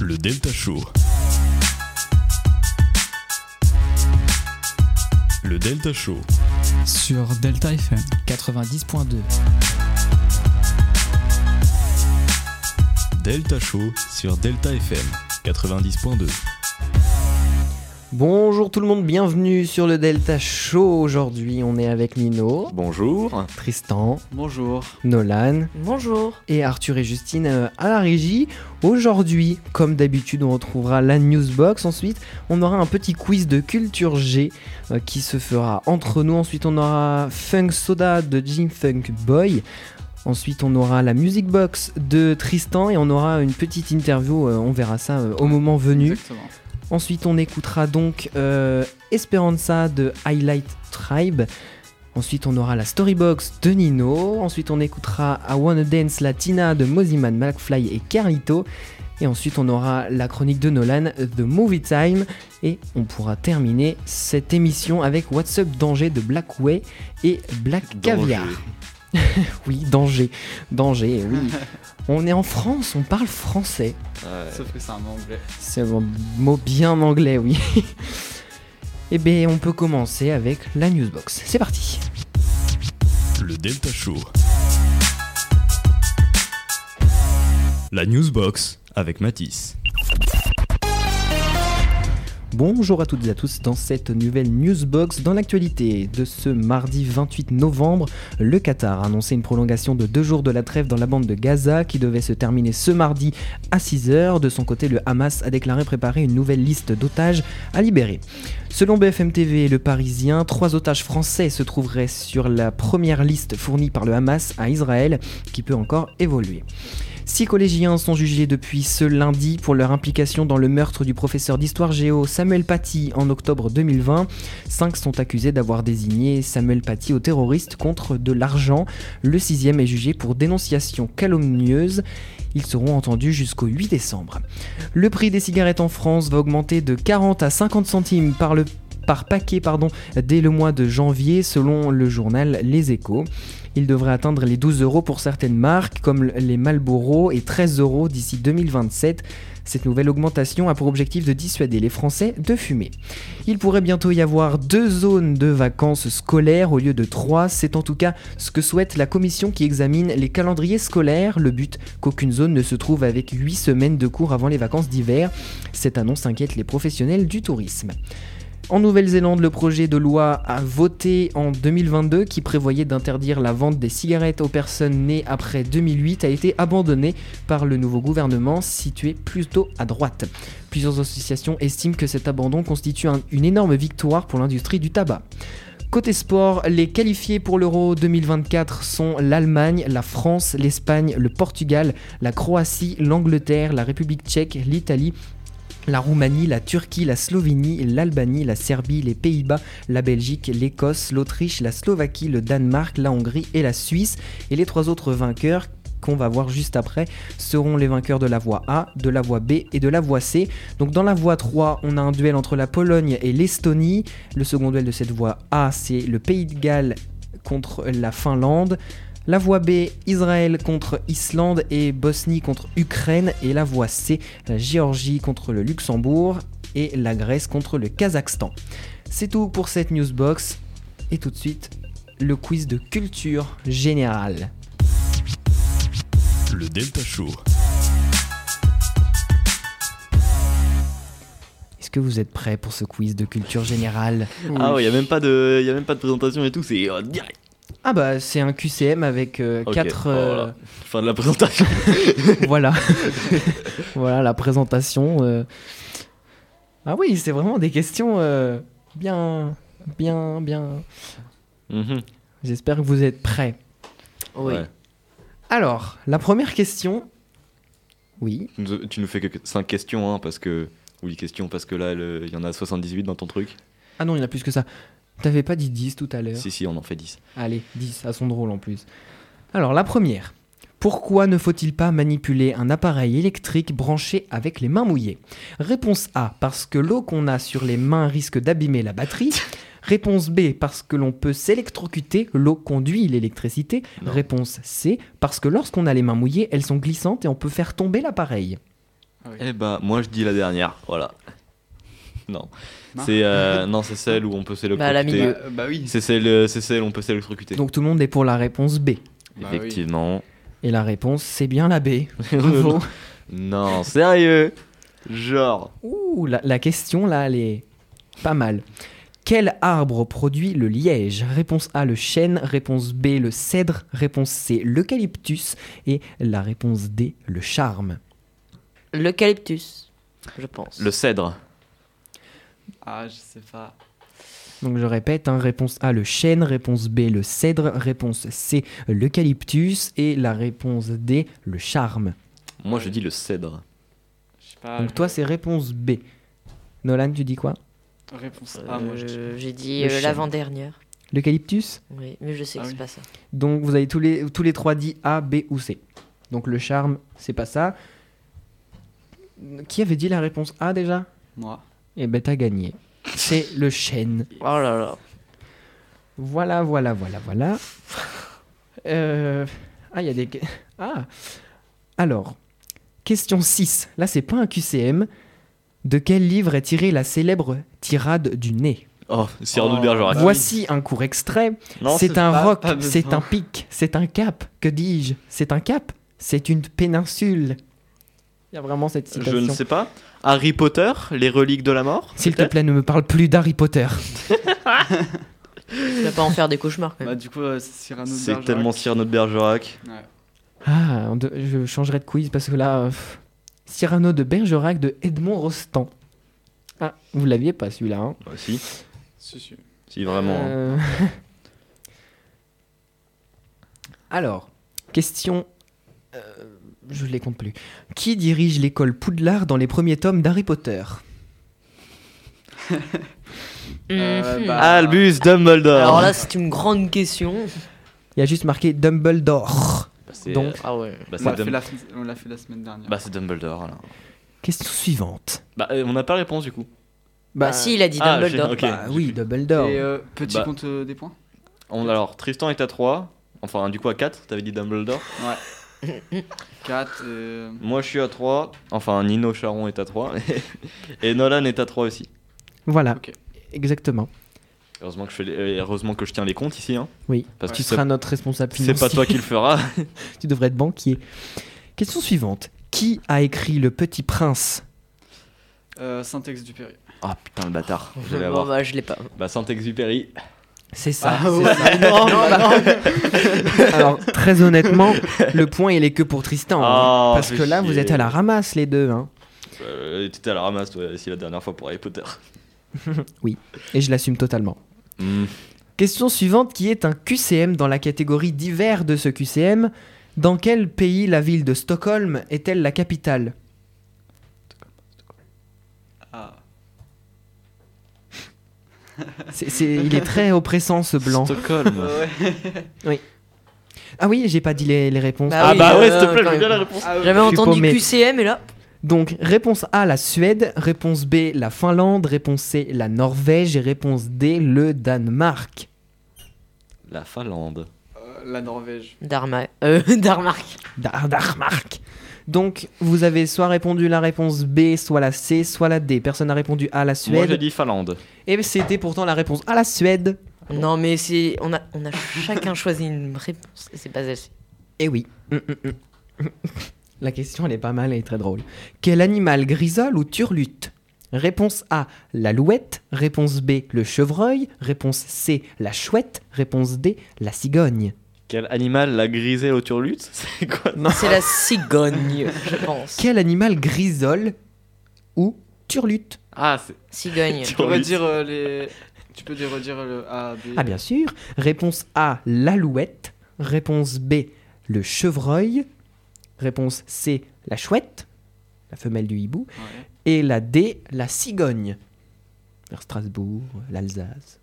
Le Delta Show. Le Delta Show. Sur Delta FM. 90.2. Delta Show sur Delta FM 90.2. Bonjour tout le monde, bienvenue sur le Delta Show. Aujourd'hui, on est avec Nino, Bonjour. Tristan, Bonjour. Nolan Bonjour. et Arthur et Justine euh, à la régie. Aujourd'hui, comme d'habitude, on retrouvera la newsbox. Ensuite, on aura un petit quiz de culture G euh, qui se fera entre nous. Ensuite, on aura Funk Soda de Jim Funk Boy. Ensuite, on aura la music box de Tristan et on aura une petite interview. euh, on verra ça au moment venu. Exactement. Ensuite, on écoutera donc euh, Esperanza de Highlight Tribe. Ensuite, on aura la Storybox de Nino. Ensuite, on écoutera I Wanna Dance Latina de Moziman, McFly et Carlito. Et ensuite, on aura la chronique de Nolan, The Movie Time. Et on pourra terminer cette émission avec What's Up Danger de Blackway et Black Caviar. Oui, danger. Danger, oui. on est en France, on parle français. Ouais. Sauf que c'est un anglais. C'est un mot bien anglais, oui. Eh bien, on peut commencer avec la newsbox. C'est parti. Le Delta Show. La Newsbox avec Matisse. Bonjour à toutes et à tous dans cette nouvelle newsbox. Dans l'actualité de ce mardi 28 novembre, le Qatar a annoncé une prolongation de deux jours de la trêve dans la bande de Gaza qui devait se terminer ce mardi à 6h. De son côté, le Hamas a déclaré préparer une nouvelle liste d'otages à libérer. Selon BFM TV et Le Parisien, trois otages français se trouveraient sur la première liste fournie par le Hamas à Israël qui peut encore évoluer. Six collégiens sont jugés depuis ce lundi pour leur implication dans le meurtre du professeur d'histoire géo Samuel Paty en octobre 2020. Cinq sont accusés d'avoir désigné Samuel Paty au terroriste contre de l'argent. Le sixième est jugé pour dénonciation calomnieuse. Ils seront entendus jusqu'au 8 décembre. Le prix des cigarettes en France va augmenter de 40 à 50 centimes par paquet pardon, dès le mois de janvier selon le journal Les Échos. Il devrait atteindre les 12 euros pour certaines marques comme les Marlboro et 13 euros d'ici 2027. Cette nouvelle augmentation a pour objectif de dissuader les Français de fumer. Il pourrait bientôt y avoir deux zones de vacances scolaires au lieu de trois. C'est en tout cas ce que souhaite la commission qui examine les calendriers scolaires. Le but qu'aucune zone ne se trouve avec 8 semaines de cours avant les vacances d'hiver. Cette annonce inquiète les professionnels du tourisme. En Nouvelle-Zélande, le projet de loi voté en 2022 qui prévoyait d'interdire la vente des cigarettes aux personnes nées après 2008 a été abandonné par le nouveau gouvernement situé plutôt à droite. Plusieurs associations estiment que cet abandon constitue un- une énorme victoire pour l'industrie du tabac. Côté sport, les qualifiés pour l'Euro 2024 sont l'Allemagne, la France, l'Espagne, le Portugal, la Croatie, l'Angleterre, la République tchèque, l'Italie, la Roumanie, la Turquie, la Slovénie, l'Albanie, la Serbie, les Pays-Bas, la Belgique, l'Écosse, l'Autriche, la Slovaquie, le Danemark, la Hongrie et la Suisse. Et les trois autres vainqueurs qu'on va voir juste après seront les vainqueurs de la voie A, de la voie B et de la voie C. Donc dans la voie 3, on a un duel entre la Pologne et l'Estonie. Le second duel de cette voie A, c'est le Pays de Galles contre la Finlande. La voie B, Israël contre Islande et Bosnie contre Ukraine. Et la voie C, la Géorgie contre le Luxembourg et la Grèce contre le Kazakhstan. C'est tout pour cette newsbox. Et tout de suite, le quiz de culture générale. Le Delta Show. Est-ce que vous êtes prêts pour ce quiz de culture générale? Ah ouais, y a même pas de, y a même pas de présentation et tout, c'est euh, direct. Ah bah c'est un QCM avec 4... Ok, voilà. Fin de la présentation. voilà. voilà la présentation. euh. Ah oui, c'est vraiment des questions euh, bien, bien, bien. Mhm. J'espère que vous êtes prêts. Ouais. Alors, la première question. Oui. Tu nous- fais que 5 questions, hein, parce que. Oui, questions, parce que là, le- il y en a 78 dans ton truc. Ah non, il y en a plus que ça. T'avais pas dit 10 tout à l'heure Si, si, on en fait 10. Allez, 10, à son drôle en plus. Alors, la première. Pourquoi ne faut-il pas manipuler un appareil électrique branché avec les mains mouillées? Réponse A, parce que l'eau qu'on a sur les mains risque d'abîmer la batterie. Réponse B, parce que l'on peut s'électrocuter, l'eau conduit l'électricité. Réponse C, parce que lorsqu'on a les mains mouillées, elles sont glissantes et on peut faire tomber l'appareil. Ah oui. Eh bah, moi je dis la dernière, voilà. Non. C'est euh, non, c'est celle où on peut Bah, s'électrocuter. milieu. Bah, bah oui. c'est celle, euh, c'est celle où on peut s'électrocuter. Donc tout le monde est pour la réponse B. Bah oui. Effectivement. Et la réponse, c'est bien la B. Bravo. non, sérieux. Genre. Ouh, la, la question là, elle est pas mal. Quel arbre produit le liège? Réponse A, le chêne. Réponse B, le cèdre. Réponse C, l'eucalyptus. Et la réponse D, le charme. L'eucalyptus, je pense. Le cèdre. Ah, je sais pas. Donc je répète, hein, réponse A, le chêne. Réponse B, le cèdre. Réponse C, l'eucalyptus. Et la réponse D, le charme. Moi je dis le cèdre. Je sais pas. Donc toi, c'est réponse B. Nolan, tu dis quoi? Réponse A, moi je dis. Euh, J'ai dit Le euh, chêne. l'avant-dernière. L'eucalyptus? Oui, mais je sais Ah que oui. c'est pas ça. Donc vous avez tous les, tous les trois dit A, B ou C. Donc le charme, c'est pas ça. Qui avait dit la réponse A déjà? Moi. Eh ben t'as gagné. C'est le chêne. Oh là là. Voilà, voilà, voilà, voilà. Euh, Ah, il y a des... Ah Alors, question 6. Là, c'est pas un QCM. De quel livre est tirée la célèbre tirade du nez? Oh, Cyrano Oh. Bergerac. Ah oui. Voici un court extrait. Non, c'est un pas- roc, c'est un pic, c'est un cap. Que dis-je? C'est un cap? C'est une péninsule. Il y a vraiment cette Je citation. ne sais pas. Harry Potter, les reliques de la mort S'il te plaît, ne me parle plus d'Harry Potter. Tu vas pas en faire des cauchemars quand Bah, même. du coup, euh, c'est Cyrano de C'est tellement Cyrano de Bergerac. Ouais. Ah, de- je changerai de quiz parce que là, euh, Cyrano de Bergerac de Edmond Rostand. Ah, vous l'aviez pas celui-là. Hein. Bah, si, Si, si. si vraiment. hein. Euh, Alors, question. euh, je les compte plus. Qui dirige l'école Poudlard dans les premiers tomes d'Harry Potter? Euh, Mhm. bah, Albus Dumbledore. Alors là, c'est une grande question. Il y a juste marqué Dumbledore. Bah, donc- Ah ouais. bah, on l'a fait, la... on l'a fait la semaine dernière. bah, c'est Dumbledore. alors. Question suivante. Bah, euh, on n'a pas la réponse du coup. Bah, si, il a dit Ah, Dumbledore. j'ai- ok. Bah oui, Dumbledore. Et euh, petit Bah. compte euh, des points? On, alors, Tristan est à 3. Enfin, du coup, à 4. T'avais dit Dumbledore. 4. Euh... Moi, je suis à 3. Enfin, Nino Charon est à 3. Et Nolan est à 3 aussi. Voilà, Ok. exactement. Heureusement que je, fais les- euh, heureusement que je tiens les comptes ici. Hein, Oui, parce tu que seras c'est- notre responsable c'est financier. pas toi qui le feras. tu devrais être banquier. Question suivante. Qui a écrit Le Petit Prince? Euh, Saint-Exupéry. Ah putain, le bâtard. Je vais Bon, bah, je l'ai pas. Bah, Saint-Exupéry. C'est ça. Ah ouais. ça. non, non. Alors, très honnêtement, le point, il est que pour Tristan. hein. Oh, parce que là, vous êtes à la ramasse, les deux. hein. Euh, T'étais à la ramasse, toi, ici la dernière fois pour Harry Potter. Et je l'assume totalement. Hmm. Question suivante, qui est un QCM dans la catégorie divers de ce QCM. Dans quel pays la ville de Stockholm est-elle la capitale? C'est- c'est- Il est très oppressant, ce blanc. Stockholm. ouais. Ah oui, j'ai pas dit les, les réponses. Bah Ah oui, bah ouais, euh, s'il te plaît, veux bien la réponse. Ah, ouais. J'avais entendu paumé. QCM et là. Donc, réponse A, la Suède. Réponse B, la Finlande. Réponse C, la Norvège. Et réponse D, le Danemark. La Finlande. Euh, la Norvège. Dharma. Euh, Darmark. Donc, vous avez soit répondu la réponse B, soit la C, soit la D. Personne n'a répondu A, la Moi, j'ai Suède. dit Finlande. Et c'était pourtant la réponse A, la Suède. Non, mais c'est. On a, on a chacun choisi une réponse. Et c'est pas celle-ci. Eh oui. Hum, hum, hum. La question, elle est pas mal, elle est très drôle. Quel animal grisole ou turlute? Réponse A, l'alouette. Réponse B, le chevreuil. Réponse C, la chouette. Réponse D, la cigogne. Quel animal la grisée au turlute C'est quoi C'est la cigogne, je pense. Quel animal grisole ou turlute Ah, c'est. Cigogne. Tu peux redire euh, les. Tu peux dire redire le A, B. Ah bien sûr. Réponse A, l'alouette. Réponse B, le chevreuil. Réponse C, la chouette, la femelle du hibou. Ouais. Et la D, la cigogne. Vers Strasbourg, l'Alsace,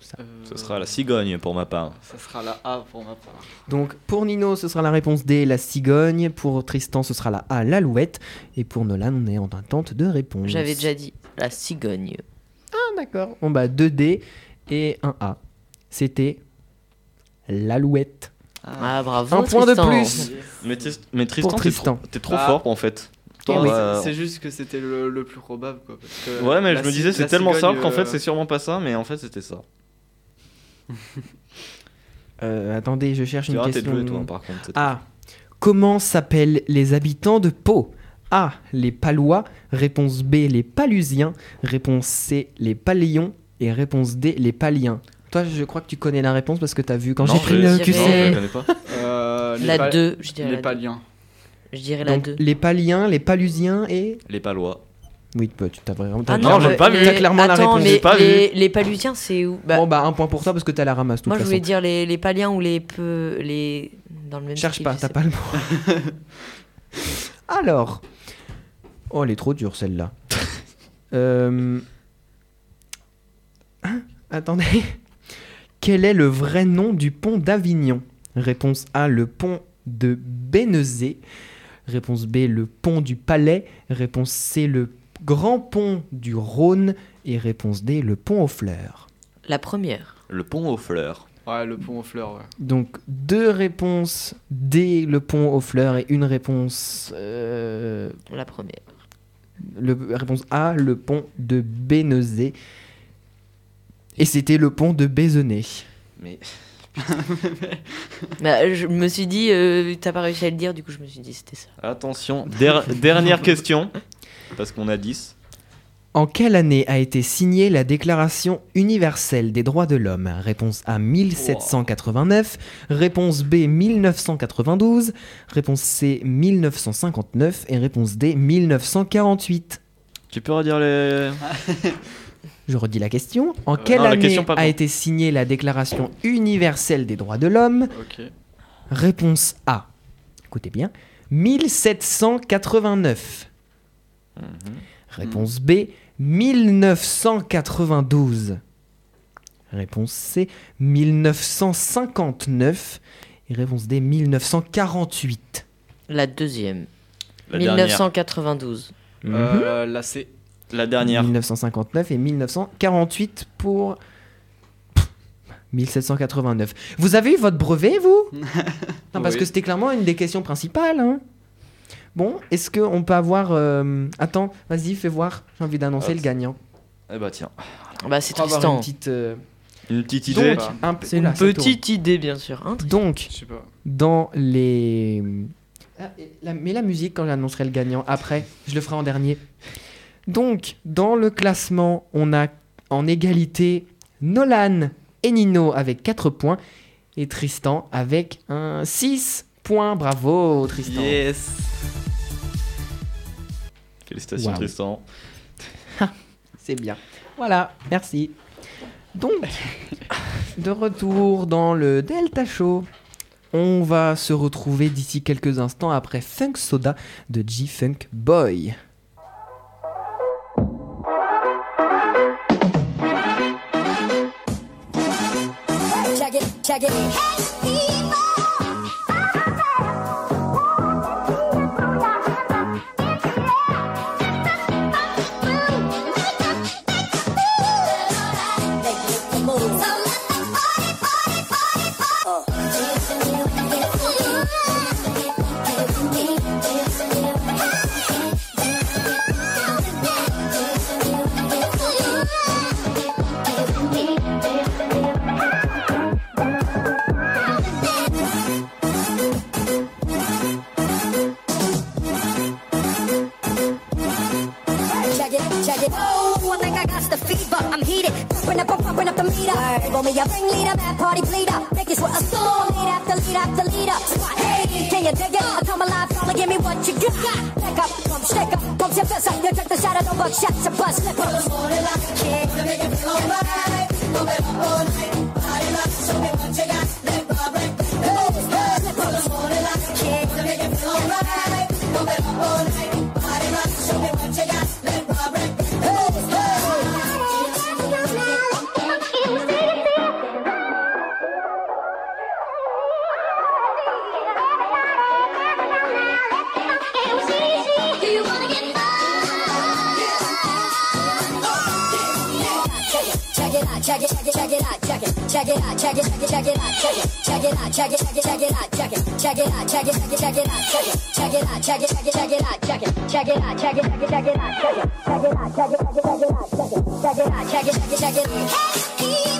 tout ça. Euh, Ce sera la cigogne pour ma part. Ça sera la A pour ma part. Donc pour Nino, ce sera la réponse D, la cigogne. Pour Tristan, ce sera la A, l'alouette. Et pour Nolan, on est en attente de réponse. J'avais déjà dit la cigogne. Ah d'accord. Bon bah 2 D et un A. C'était l'alouette. Ah, bravo. Un point de plus. Mais, Tis- mais Tristan, t'es trop, trop Ah. fort en fait. Oui. euh, C'est juste que c'était le, le plus probable quoi. parce que Ouais, mais je me disais, c'est tellement simple qu'en fait, euh, c'est sûrement pas ça, mais en fait, c'était ça. Euh, attendez, je cherche Tu une question. jouer, toi, par contre. c'est A. Comment s'appellent les habitants de Pau? A. Les Palois. Réponse B. Les Palusiens. Réponse C. Les Paléons. Et réponse D. Les Paliens. Toi, je crois que tu connais la réponse parce que t'as vu quand j'ai pris le QC. je connais pas. euh, les La pa- 2, je dirais Les la 2. paliens. Je dirais la Donc, 2. les Paliens, les Palusiens et. Les Palois. Oui, bah, tu t'as vraiment. t'as Ah non, j'ai pas vu. T'as clairement la réponse. mais pas les, les Palusiens, c'est où? Bah, Bon, bah, un point pour toi parce que t'as la ramasse. toute Moi, je façon. voulais dire les, les Paliens ou les peu. Les... Dans le même Cherche pas, t'as pas le mot. Alors. Oh, elle est trop dure celle-là. Euh, hein? Attendez. Quel est le vrai nom du pont d'Avignon? Réponse A, le pont de Bénezet. Réponse B, le pont du Palais. Réponse C, le grand pont du Rhône. Et réponse D, le pont aux fleurs. La première. Le pont aux fleurs. Ouais, le pont aux fleurs, ouais. Donc deux réponses D, le pont aux fleurs, et une réponse euh, La première. le, réponse A, le pont de Bénezet. Et c'était le pont de Bézenay. Mais Bah, je me suis dit, euh, t'as pas réussi à le dire, du coup, je me suis dit, c'était ça. attention, der- dernière question. Parce qu'on a 10. En quelle année a été signée la Déclaration universelle des droits de l'homme? Réponse A 1789, réponse B 1992, réponse C 1959 et réponse D 1948. Tu peux redire les. Je redis la question. En Euh, quelle non, année question, a été signée la Déclaration universelle des droits de l'homme? Réponse A. Écoutez bien. 1789. Mhm. Réponse B. 1992. Réponse C. 1959. Et réponse D. 1948. La deuxième. La dernière. 1992. Euh, la C. La dernière. 1959 et 1948 pour 1789. Vous avez eu votre brevet, vous? Non, parce Oui. que c'était clairement une des questions principales. hein. Bon, est-ce qu'on peut avoir... euh, Attends, vas-y, fais voir. J'ai envie d'annoncer Ah, le gagnant. Eh bah tiens. Bah, c'est Pour avoir Tristan. une petite... euh, Une petite idée. Donc, un C'est une ça petite idée, bien sûr. hein, tourne. Donc, Je sais pas. dans les... Ah, et la- mais la musique quand j'annoncerai le gagnant, après, je le ferai en dernier. Donc, dans le classement, on a en égalité Nolan et Nino avec 4 points et Tristan avec un 6 points. Bravo Tristan. Yes. Félicitations, Wow. Tristan. C'est bien. Voilà, merci. Donc, de retour dans le Delta Show. On va se retrouver d'ici quelques instants après Funk Soda de G-Funk Boy. check it, check it. party play that. check it, check it, check it out, check it, check it out, check it, check it, check it out, check it, check it out, check it, check it, check it out, check it, check it out, check it, check it, check it out, check it, check it out, check it, check it, check it out.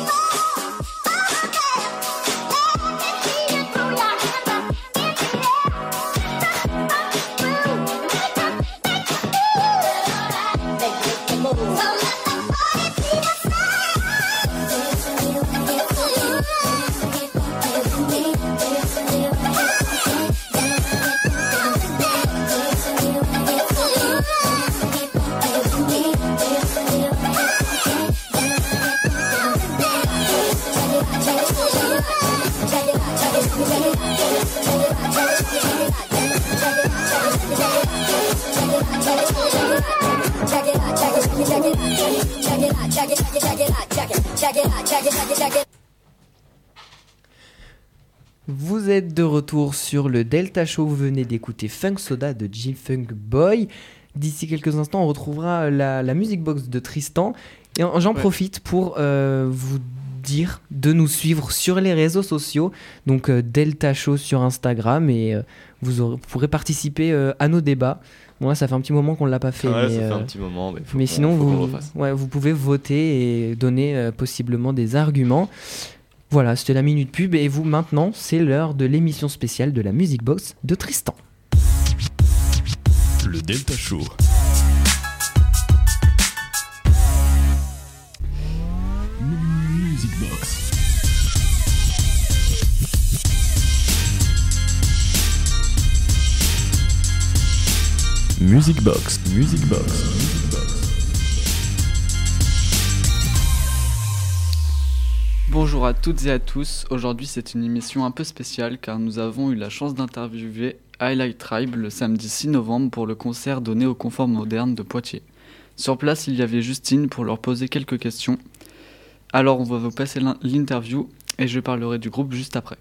Retour sur le Delta Show. Vous venez d'écouter Funk Soda de G-Funk Boy. D'ici quelques instants, on retrouvera la, la music box de Tristan. Et en- j'en Ouais. profite pour euh, vous dire de nous suivre sur les réseaux sociaux. Donc euh, Delta Show sur Instagram et euh, vous aurez- pourrez participer à nos débats. Moi, ça fait un petit moment qu'on ne l'a pas fait. Ouais, mais, ça fait un petit moment, mais, mais sinon, vous, ouais, vous pouvez voter et donner possiblement des arguments. Voilà, c'était la minute pub. Et vous, maintenant, c'est l'heure de l'émission spéciale de la Music Box de Tristan. Le Delta Show. Music Box. Music Box. Music Box. Music Box. Bonjour à toutes et à tous. Aujourd'hui, c'est une émission un peu spéciale car nous avons eu la chance d'interviewer Highlight Tribe le samedi 6 novembre pour le concert donné au Confort Moderne de Poitiers. Sur place, il y avait Justine pour leur poser quelques questions. Alors, on va vous passer l'in- l'interview et je parlerai du groupe juste après.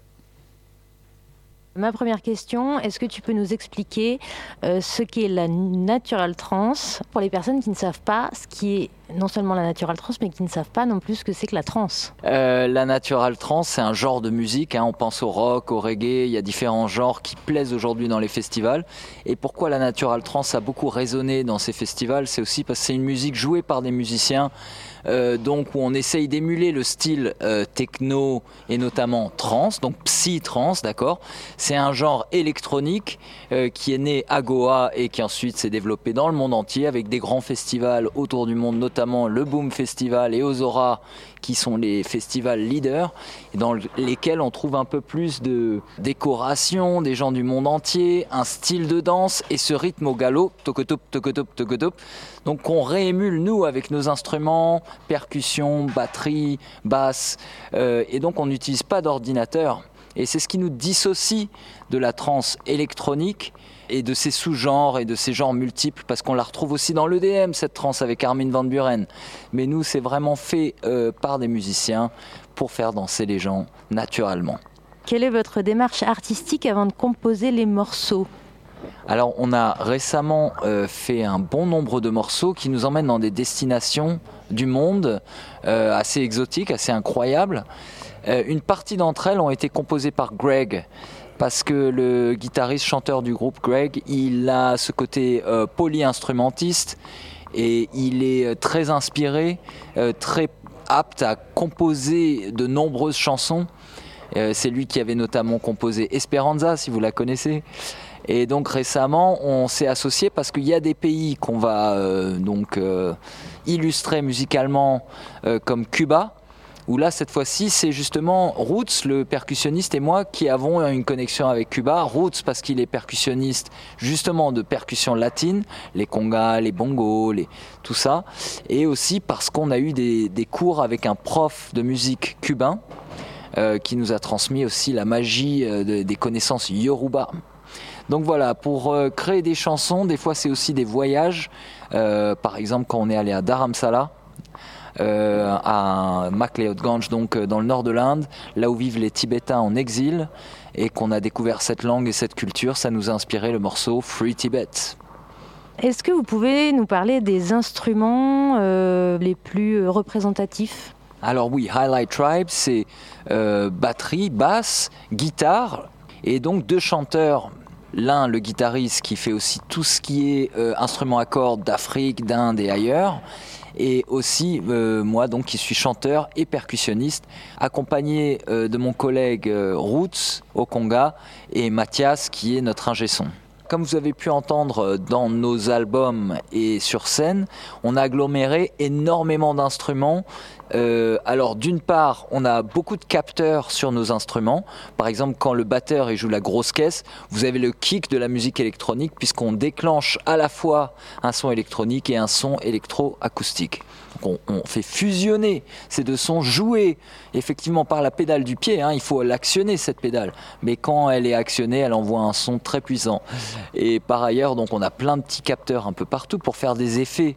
Ma première question, est-ce que tu peux nous expliquer euh, ce qu'est la natural trance pour les personnes qui ne savent pas ce qui est non seulement la natural trance, mais qui ne savent pas non plus ce que c'est que la trance? Euh, la natural trance, c'est un genre de musique. hein. On pense au rock, au reggae. Il y a différents genres qui plaisent aujourd'hui dans les festivals. Et pourquoi la natural trance a beaucoup résonné dans ces festivals C'est aussi parce que c'est une musique jouée par des musiciens. Euh, donc où on essaye d'émuler le style euh, techno et notamment trance, donc psy-trance, d'accord C'est un genre électronique euh, qui est né à Goa et qui ensuite s'est développé dans le monde entier avec des grands festivals autour du monde, notamment le Boom Festival et Ozora qui sont les festivals leaders, dans lesquels on trouve un peu plus de décoration, des gens du monde entier, un style de danse et ce rythme au galop, tokotop, tokotop, tokotop. Donc on réémule nous avec nos instruments, percussions, batterie, basse, euh, et donc on n'utilise pas d'ordinateur. Et c'est ce qui nous dissocie de la trance électronique et de ses sous-genres et de ses genres multiples, parce qu'on la retrouve aussi dans l'EDM, cette trance avec Armin Van Buren. Mais nous, c'est vraiment fait euh, par des musiciens pour faire danser les gens naturellement. Quelle est votre démarche artistique avant de composer les morceaux? Alors, on a récemment euh, fait un bon nombre de morceaux qui nous emmènent dans des destinations du monde euh, assez exotiques, assez incroyables. Euh, une partie d'entre elles ont été composées par Greg. Parce que le guitariste chanteur du groupe Greg, il a ce côté polyinstrumentiste et il est très inspiré, très apte à composer de nombreuses chansons. C'est lui qui avait notamment composé Esperanza, si vous la connaissez. Et donc récemment, on s'est associé parce qu'il y a des pays qu'on va euh, donc euh, illustrer musicalement, euh, comme Cuba, où là cette fois-ci c'est justement Roots, le percussionniste et moi qui avons une connexion avec Cuba. Roots parce qu'il est percussionniste justement de percussion latine, les congas, les bongos, tout ça, et aussi parce qu'on a eu des, cours avec un prof de musique cubain qui nous a transmis aussi la magie de- des connaissances yoruba. Donc voilà, pour euh, créer des chansons, des fois c'est aussi des voyages. Euh, par exemple, quand on est allé à Dharamsala, euh, à Makleodganj, donc dans le nord de l'Inde, là où vivent les Tibétains en exil, et qu'on a découvert cette langue et cette culture, ça nous a inspiré le morceau Free Tibet. Est-ce que vous pouvez nous parler des instruments euh, les plus représentatifs? Alors oui, Highlight Tribe, c'est euh, batterie, basse, guitare, et donc deux chanteurs. L'un, le guitariste, qui fait aussi tout ce qui est euh, instrument à cordes d'Afrique, d'Inde et ailleurs, et aussi euh, moi donc qui suis chanteur et percussionniste, accompagné de mon collègue Roots au Conga et Mathias qui est notre ingé son. Comme vous avez pu entendre dans nos albums et sur scène, on a aggloméré énormément d'instruments. Euh, alors d'une part, on a beaucoup de capteurs sur nos instruments. Par exemple, quand le batteur joue la grosse caisse, vous avez le kick de la musique électronique puisqu'on déclenche à la fois un son électronique et un son électro-acoustique on, fait fusionner ces deux sons, jouer effectivement par la pédale du pied. Hein, il faut l'actionner cette pédale, mais quand elle est actionnée, elle envoie un son très puissant. Et par ailleurs, donc on a plein de petits capteurs un peu partout pour faire des effets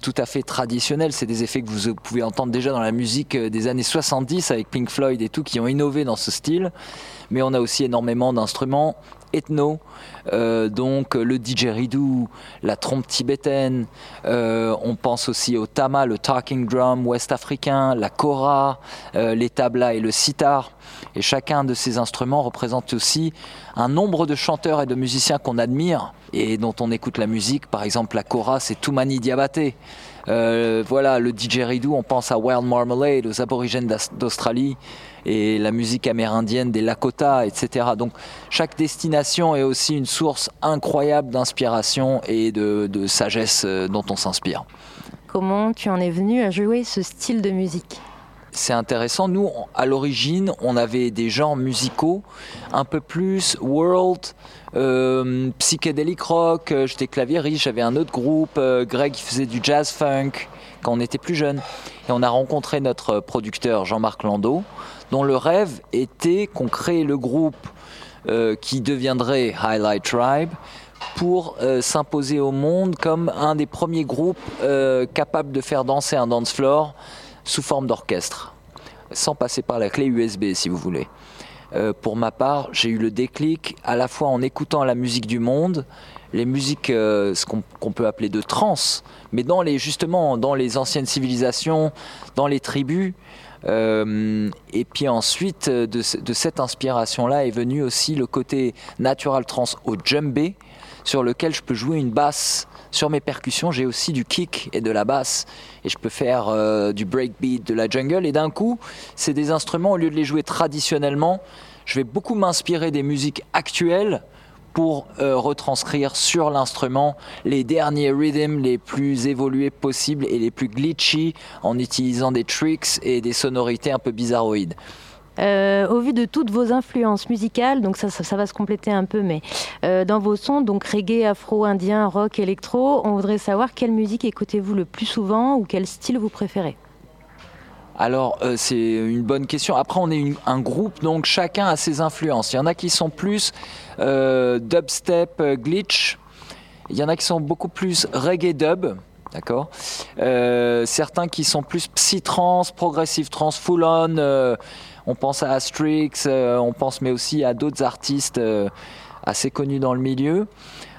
tout à fait traditionnels. C'est des effets que vous pouvez entendre déjà dans la musique euh, des années 70 avec Pink Floyd et tout qui ont innové dans ce style. Mais on a aussi énormément d'instruments ethno, euh, donc le didgeridoo, la trompe tibétaine, euh, on pense aussi au tama, le talking drum ouest africain, la kora, euh, les tablas et le sitar. Et chacun de ces instruments représente aussi un nombre de chanteurs et de musiciens qu'on admire et dont on écoute la musique. Par exemple, la kora, c'est Toumani Diabaté. voilà, le didgeridoo, on pense à Wild Marmalade, aux aborigènes d'Australie et la musique amérindienne des Lakota, etc. Donc chaque destination est aussi une source incroyable d'inspiration et de, sagesse euh, dont on s'inspire. Comment tu en es venu à jouer ce style de musique? C'est intéressant. Nous, à l'origine, on avait des genres musicaux un peu plus world, euh, psychédélique rock. Euh, j'étais claviériste, j'avais un autre groupe. Greg qui faisait du jazz funk quand on était plus jeune. Et on a rencontré notre producteur Jean-Marc Landau dont le rêve était qu'on crée le groupe euh, qui deviendrait Highlight Tribe pour euh, s'imposer au monde comme un des premiers groupes euh, capables de faire danser un dance floor sous forme d'orchestre, sans passer par la clé USB si vous voulez. pour ma part, j'ai eu le déclic à la fois en écoutant la musique du monde, les musiques, ce qu'on peut appeler de trance, mais dans les, justement dans les anciennes civilisations, dans les tribus, euh, et puis ensuite, de, de cette inspiration-là est venu aussi le côté natural trance au djembé, sur lequel je peux jouer une basse. Sur mes percussions, j'ai aussi du kick et de la basse. Et je peux faire euh, du breakbeat, de la jungle. Et d'un coup, c'est des instruments, au lieu de les jouer traditionnellement, je vais beaucoup m'inspirer des musiques actuelles pour euh, retranscrire sur l'instrument les derniers rhythms les plus évolués possibles et les plus glitchy en utilisant des tricks et des sonorités un peu bizarroïdes. Euh, au vu de toutes vos influences musicales, donc ça, ça, va se compléter un peu, mais euh, dans vos sons, donc reggae, afro, indien, rock, électro, on voudrait savoir quelle musique écoutez-vous le plus souvent ou quel style vous préférez? Alors euh, c'est une bonne question. Après on est un groupe donc chacun a ses influences. Il y en a qui sont plus euh, dubstep euh, glitch. Il y en a qui sont beaucoup plus reggae dub. D'accord. certains qui sont plus psy-trance, progressive trance, full on. on pense à Astrix, on pense mais aussi à d'autres artistes assez connus dans le milieu.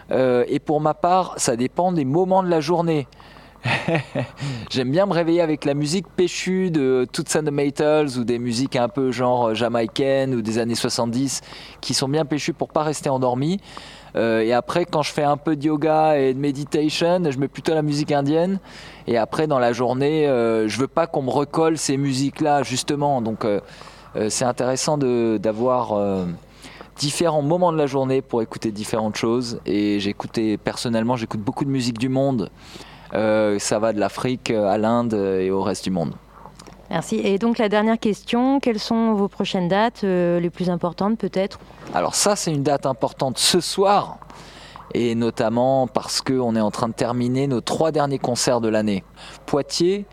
et pour ma part, ça dépend des moments de la journée. J'aime bien me réveiller avec la musique péchue de Toots and the Maytals ou des musiques un peu genre euh, jamaïcaines ou des années 70 qui sont bien péchues pour pas rester endormi. Euh, et après, quand je fais un peu de yoga et de meditation, je mets plutôt la musique indienne. Et après, dans la journée, euh, je veux pas qu'on me recolle ces musiques-là, justement. Donc, c'est intéressant d'avoir différents moments de la journée pour écouter différentes choses. Et j'écoutais, personnellement, j'écoute beaucoup de musique du monde. Euh, ça va de l'Afrique à l'Inde et au reste du monde. Merci. Et donc la dernière question, quelles sont vos prochaines dates, euh, les plus importantes peut-être? Alors ça, c'est une date importante ce soir, et notamment parce qu'on est en train de terminer nos trois derniers concerts de l'année. Poitiers,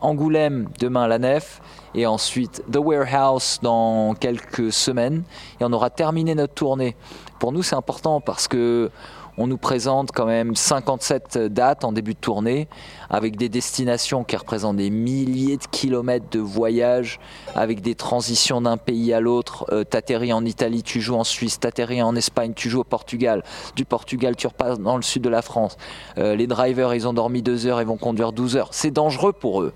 Angoulême demain à la Nef, et ensuite The Warehouse dans quelques semaines, et on aura terminé notre tournée. Pour nous, c'est important parce que on nous présente quand même 57 dates en début de tournée, avec des destinations qui représentent des milliers de kilomètres de voyage, avec des transitions d'un pays à l'autre. Euh, t'atterris en Italie, tu joues en Suisse, t'atterris en Espagne, tu joues au Portugal. Du Portugal, tu repasses dans le sud de la France. Euh, les drivers, ils ont dormi deux heures, ils vont conduire 12 heures. C'est dangereux pour eux.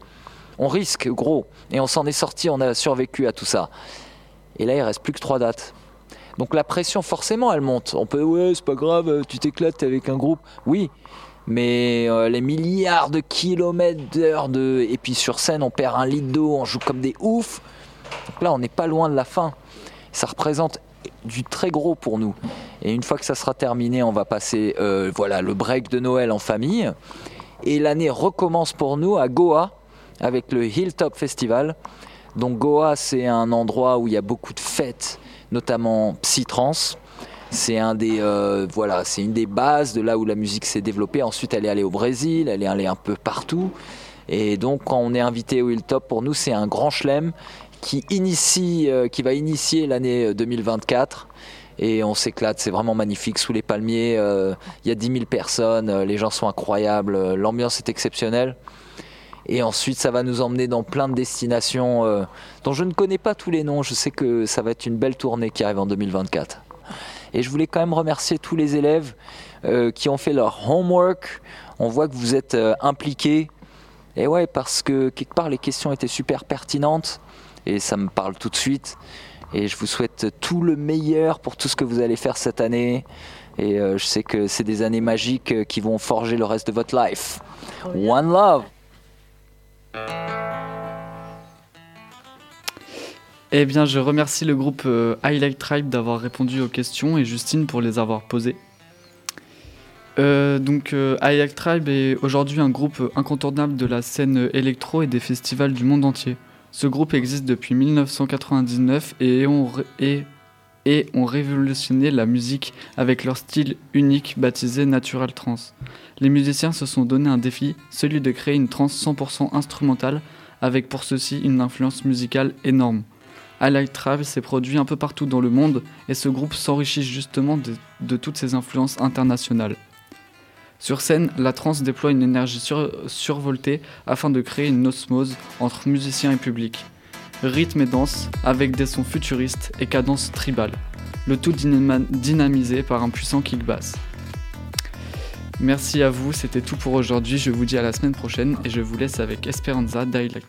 On risque gros. Et on s'en est sorti, on a survécu à tout ça. Et là, il reste plus que trois dates. Donc la pression, forcément, elle monte. On peut, ouais, c'est pas grave, tu t'éclates avec un groupe. Oui, mais euh, les milliards de kilomètres d'heures de. Et puis sur scène, on perd un litre d'eau, on joue comme des oufs. Donc là, on n'est pas loin de la fin. Ça représente du très gros pour nous. Et une fois que ça sera terminé, on va passer euh, voilà, le break de Noël en famille. Et l'année recommence pour nous à Goa avec le Hilltop Festival. Donc Goa, c'est un endroit où il y a beaucoup de fêtes, notamment psytrance. C'est euh, c'est une des bases de là où la musique s'est développée. Ensuite, elle est allée au Brésil, elle est allée un peu partout. Et donc, quand on est invité au Hilltop, pour nous, c'est un grand chelem qui euh, va initier l'année 2024 et on s'éclate, c'est vraiment magnifique sous les palmiers, euh, il y a 10 000 personnes, les gens sont incroyables, l'ambiance est exceptionnelle. Et ensuite, ça va nous emmener dans plein de destinations dont je ne connais pas tous les noms. Je sais que ça va être une belle tournée qui arrive en 2024. Et je voulais quand même remercier tous les élèves euh, qui ont fait leur homework. On voit que vous êtes euh, impliqués. Et ouais, parce que quelque part, les questions étaient super pertinentes. Et ça me parle tout de suite. Et je vous souhaite tout le meilleur pour tout ce que vous allez faire cette année. Et euh, je sais que c'est des années magiques qui vont forger le reste de votre life. One love! Eh bien, je remercie le groupe euh, Highlight Tribe d'avoir répondu aux questions et Justine pour les avoir posées. Euh, donc, euh, Highlight Tribe est aujourd'hui un groupe incontournable de la scène électro et des festivals du monde entier. Ce groupe existe depuis 1999 et et, et ont révolutionné la musique avec leur style unique baptisé Natural Trance. Les musiciens se sont donné un défi, celui de créer une trance 100% instrumentale, avec pour ceci une influence musicale énorme. Highlight Tribe s'est produit un peu partout dans le monde et ce groupe s'enrichit justement de, toutes ces influences internationales. Sur scène, la trance déploie une énergie sur, survoltée afin de créer une osmose entre musiciens et public. Rythme et danse avec des sons futuristes et cadences tribales. Le tout dynamisé par un puissant kick bass. Merci à vous, c'était tout pour aujourd'hui. Je vous dis à la semaine prochaine et je vous laisse avec Esperanza d'Highlight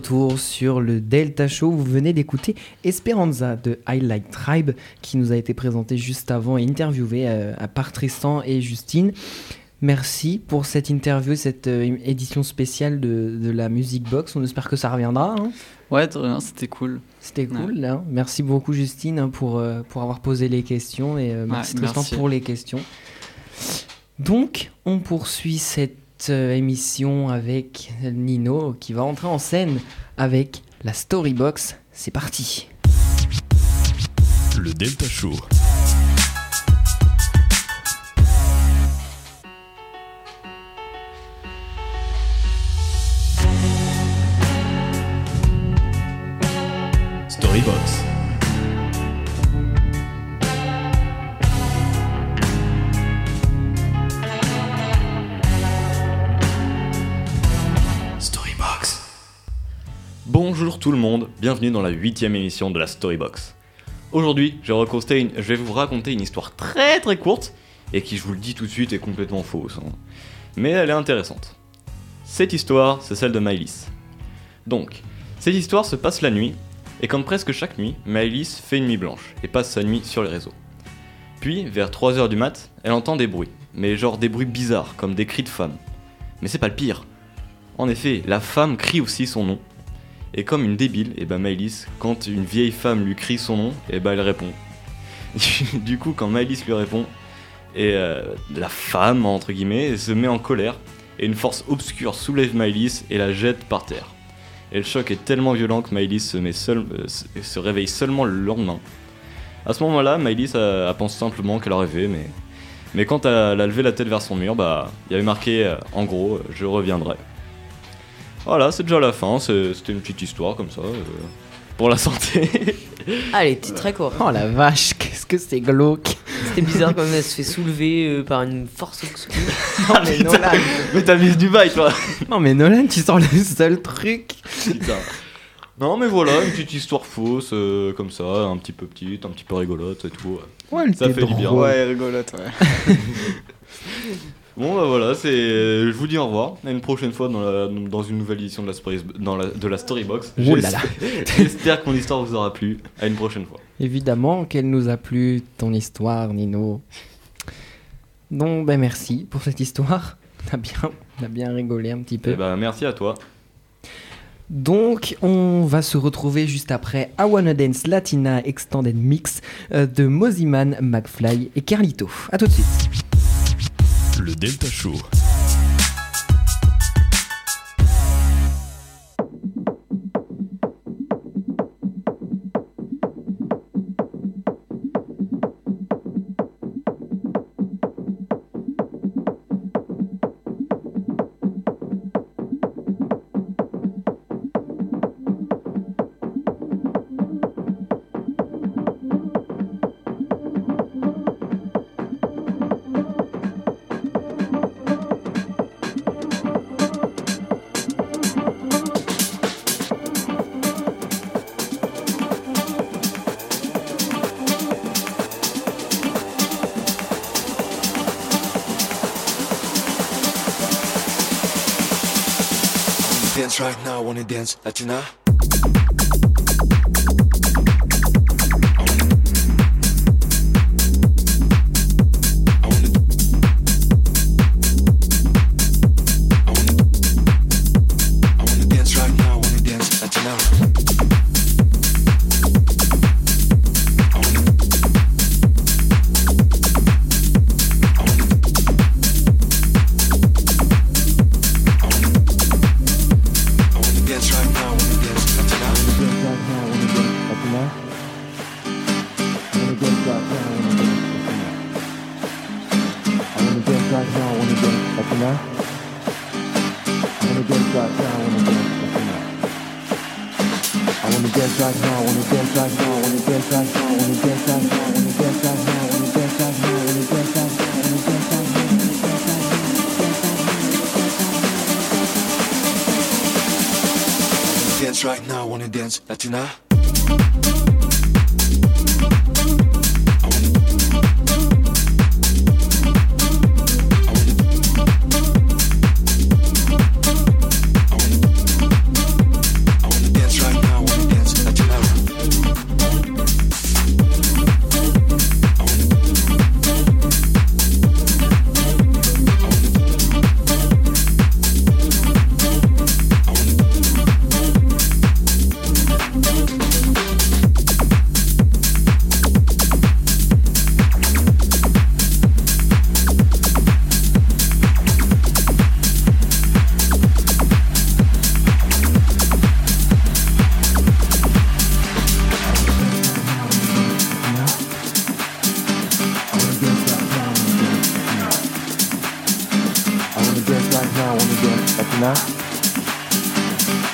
retour sur le Delta Show. Vous venez d'écouter Esperanza de Highlight Tribe qui nous a été présenté juste avant et interviewé euh, à part Tristan et Justine. Merci pour cette interview, cette euh, édition spéciale de, de la Music Box. On espère que ça reviendra. hein. Ouais, c'était cool. C'était cool. hein. Merci beaucoup Justine hein, pour, euh, pour avoir posé les questions et euh, merci Ouais, Tristan merci. pour les questions. Donc, on poursuit cette euh, émission avec Nino qui va entrer en scène avec la Storybox. C'est parti. Le Delta Show. Tout le monde, bienvenue dans la huitième émission de la Storybox. Aujourd'hui, je vais, vous raconter une histoire très très courte et qui, je vous le dis tout de suite, est complètement fausse. hein. Mais elle est intéressante. Cette histoire, c'est celle de Maëlys. Donc, cette histoire se passe la nuit, et comme presque chaque nuit, Maëlys fait une nuit blanche et passe sa nuit sur les réseaux. Puis, vers 3h du mat, elle entend des bruits, mais genre des bruits bizarres, comme des cris de femmes. Mais c'est pas le pire. En effet, la femme crie aussi son nom, et comme une débile, et ben Maëlys, quand une vieille femme lui crie son nom, et ben elle répond. du coup, quand Maëlys lui répond, et euh, la femme, entre guillemets, se met en colère, et une force obscure soulève Maëlys et la jette par terre. Et le choc est tellement violent que Maëlys se, seul, euh, réveille seulement le lendemain. À ce moment-là, Maëlys a- pense simplement qu'elle a rêvé, mais, mais quand elle a, levé la tête vers son mur, bah, il y avait marqué, euh, en gros, je reviendrai. Voilà, c'est déjà la fin, c'était une petite histoire comme ça, euh, pour la santé. Ah, elle était très courte. Oh la vache, qu'est-ce que c'est glauque. C'était bizarre comme elle se fait soulever euh, par une force obscure. Non mais Nolan, mais t'as mis du bail, toi non, mais Nolan, tu sors le seul truc. Putain. Non mais voilà, une petite histoire fausse, euh, comme ça, un petit peu petite, un petit peu rigolote et tout. Ouais, elle Ça était fait du bien. drôle. Ouais, rigolote, ouais. Bon bah voilà, c'est, je vous dis au revoir, à une prochaine fois dans, la- dans une nouvelle édition de la, Story- dans la- de la Storybox. Oh. J'espère- que mon histoire vous aura plu, à une prochaine fois. Évidemment qu'elle nous a plu, ton histoire, Nino. Donc, ben merci pour cette histoire. On a bien, on a bien rigolé un petit peu. Et bah merci à toi. Donc, on va se retrouver juste après I Wanna Dance Latina Extended Mix euh, de Moziman, McFly et Carlito. A tout de suite. Delta Show. audience, that's enough. know? I wanna dance right now, I wanna dance right now. I wanna dance right now, I wanna dance right now, I wanna dance right now, I wanna dance right now, I wanna dance right now, I wanna dance right now, I wanna dance right now, I wanna dance right now. Dance right now, wanna dance Latina? dance, Latina.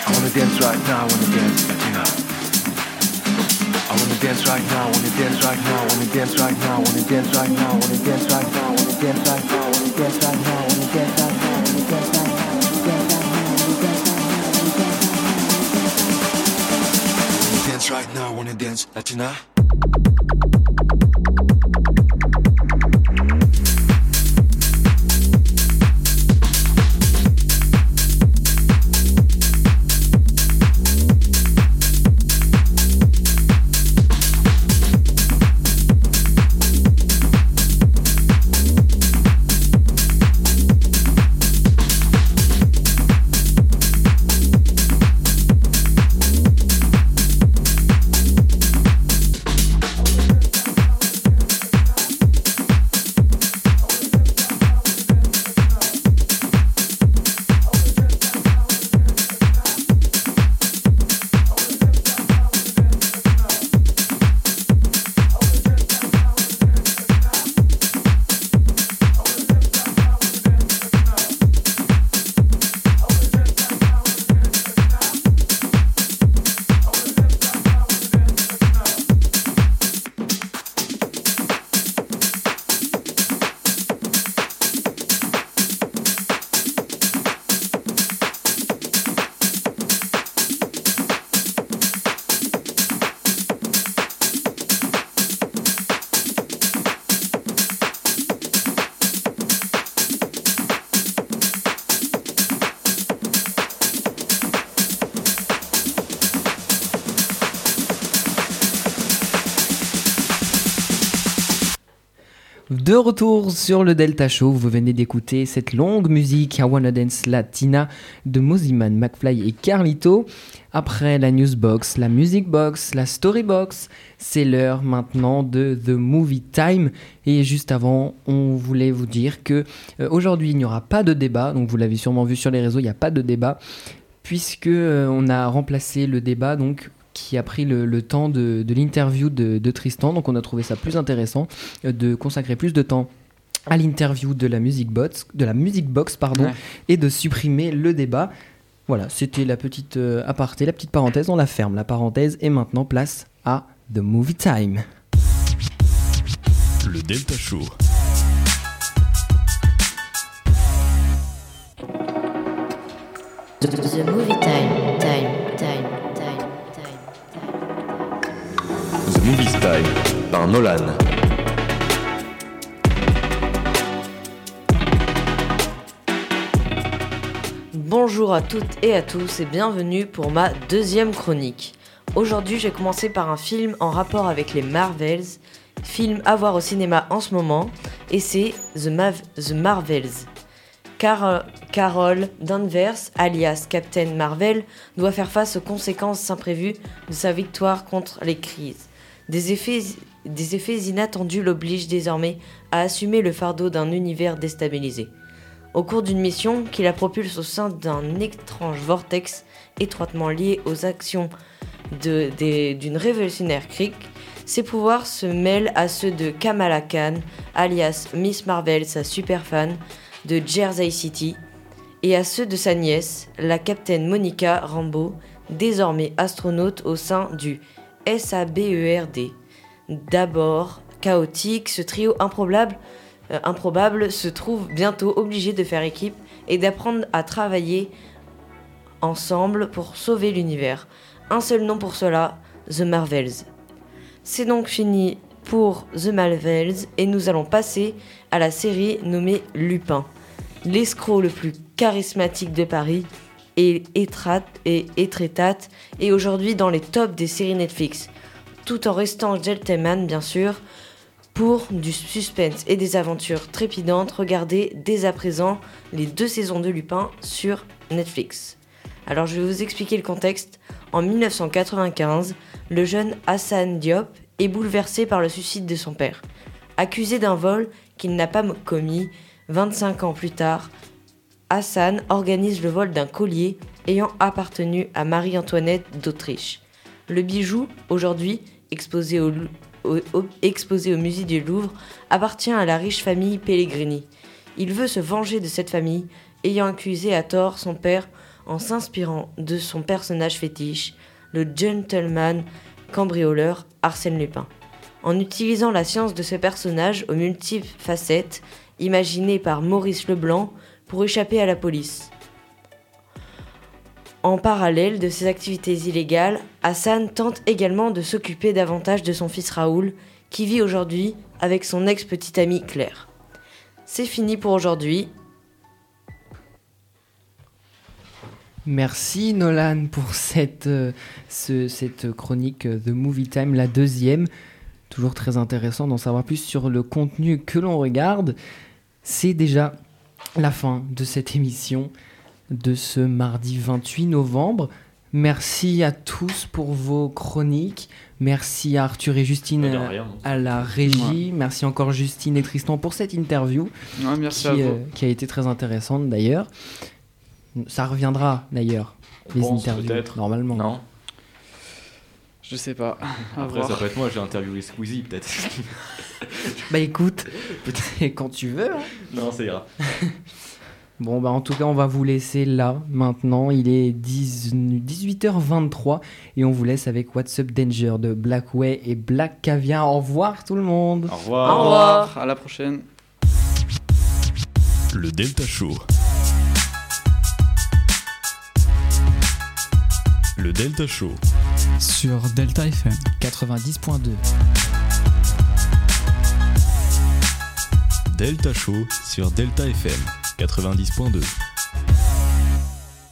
I wanna dance right now, I wanna dance, Latina. I wanna dance right now, I wanna dance right now, I wanna dance right now, I wanna dance right now, I wanna dance right now, I wanna dance right now, I wanna dance right now, I wanna dance right now, I wanna dance right now. Dance right now, wanna dance, Latina? De retour sur le Delta Show, vous venez d'écouter cette longue musique I Wanna Dance Latina de Moziman, McFly et Carlito. Après la Newsbox, la Music Box, la Storybox, c'est l'heure maintenant de The Movie Time. Et juste avant, on voulait vous dire que euh, aujourd'hui il n'y aura pas de débat, donc vous l'avez sûrement vu sur les réseaux, il n'y a pas de débat, puisque euh, on a remplacé le débat donc qui a pris le, le temps de, de l'interview de, de Tristan. Donc on a trouvé ça plus intéressant euh, de consacrer plus de temps à l'interview de la music box, de la music box pardon, Ouais. et de supprimer le débat. Voilà, c'était la petite euh, aparté, la petite parenthèse. On la ferme la parenthèse et maintenant place à The Movie Time. Le Delta Show. The, the movie time, Bonjour à toutes et à tous et bienvenue pour ma deuxième chronique. Aujourd'hui, j'ai commencé par un film en rapport avec les Marvels, film à voir au cinéma en ce moment, et c'est The, Marvels. Car, Carol Danvers, alias Captain Marvel, doit faire face aux conséquences imprévues de sa victoire contre les crises. Des effets, inattendus l'obligent désormais à assumer le fardeau d'un univers déstabilisé. Au cours d'une mission qui la propulse au sein d'un étrange vortex étroitement lié aux actions d'une révolutionnaire crique, ses pouvoirs se mêlent à ceux de Kamala Khan, alias Miss Marvel, sa superfan de Jersey City, et à ceux de sa nièce, la capitaine Monica Rambeau, désormais astronaute au sein du SABERD. D'abord chaotique, ce trio improbable, euh, improbable se trouve bientôt obligé de faire équipe et d'apprendre à travailler ensemble pour sauver l'univers. Un seul nom pour cela, The Marvels. C'est donc fini pour The Marvels et nous allons passer à la série nommée Lupin. L'escroc le plus charismatique de Paris et étrate et étrétate est aujourd'hui dans les tops des séries Netflix, tout en restant gentleman bien sûr. Pour du suspense et des aventures trépidantes, regardez dès à présent les deux saisons de Lupin sur Netflix. Alors je vais vous expliquer le contexte. En 1995, le jeune Hassan Diop est bouleversé par le suicide de son père. Accusé d'un vol qu'il n'a pas commis, 25 ans plus tard, Hassan organise le vol d'un collier ayant appartenu à Marie-Antoinette d'Autriche. Le bijou, aujourd'hui exposé au, exposé au musée du Louvre, appartient à la riche famille Pellegrini. Il veut se venger de cette famille ayant accusé à tort son père en s'inspirant de son personnage fétiche, le gentleman cambrioleur Arsène Lupin. En utilisant la science de ce personnage aux multiples facettes, imaginées par Maurice Leblanc pour échapper à la police. En parallèle de ses activités illégales, Hassan tente également de s'occuper davantage de son fils Raoul, qui vit aujourd'hui avec son ex-petite amie Claire. C'est fini pour aujourd'hui. Merci Nolan pour cette, euh, ce- cette chronique The Movie Time, la deuxième. Toujours très intéressant d'en savoir plus sur le contenu que l'on regarde. C'est déjà la fin de cette émission de ce mardi 28 novembre. Merci à tous pour vos chroniques. Merci à Arthur et Justine euh, rien. à la régie. Merci encore Justine et Tristan pour cette interview Ouais, merci qui, à vous. euh, qui a été très intéressante d'ailleurs. Ça reviendra d'ailleurs, les interviews, peut-être. normalement. Non. Je sais pas. À Après, voir. ça peut être moi, j'ai interviewé Squeezie peut-être. Bah écoute, quand tu veux. hein. non, ça ira. Bon, bah en tout cas, on va vous laisser là maintenant. Il est 10 18h23 et on vous laisse avec What's Up Danger de Blackway et Black Caviar. Au revoir tout le monde. Au revoir. Au revoir. À la prochaine. Le Delta Show. Le Delta Show. Sur Delta FM. 90.2. Delta Show sur Delta FM 90.2.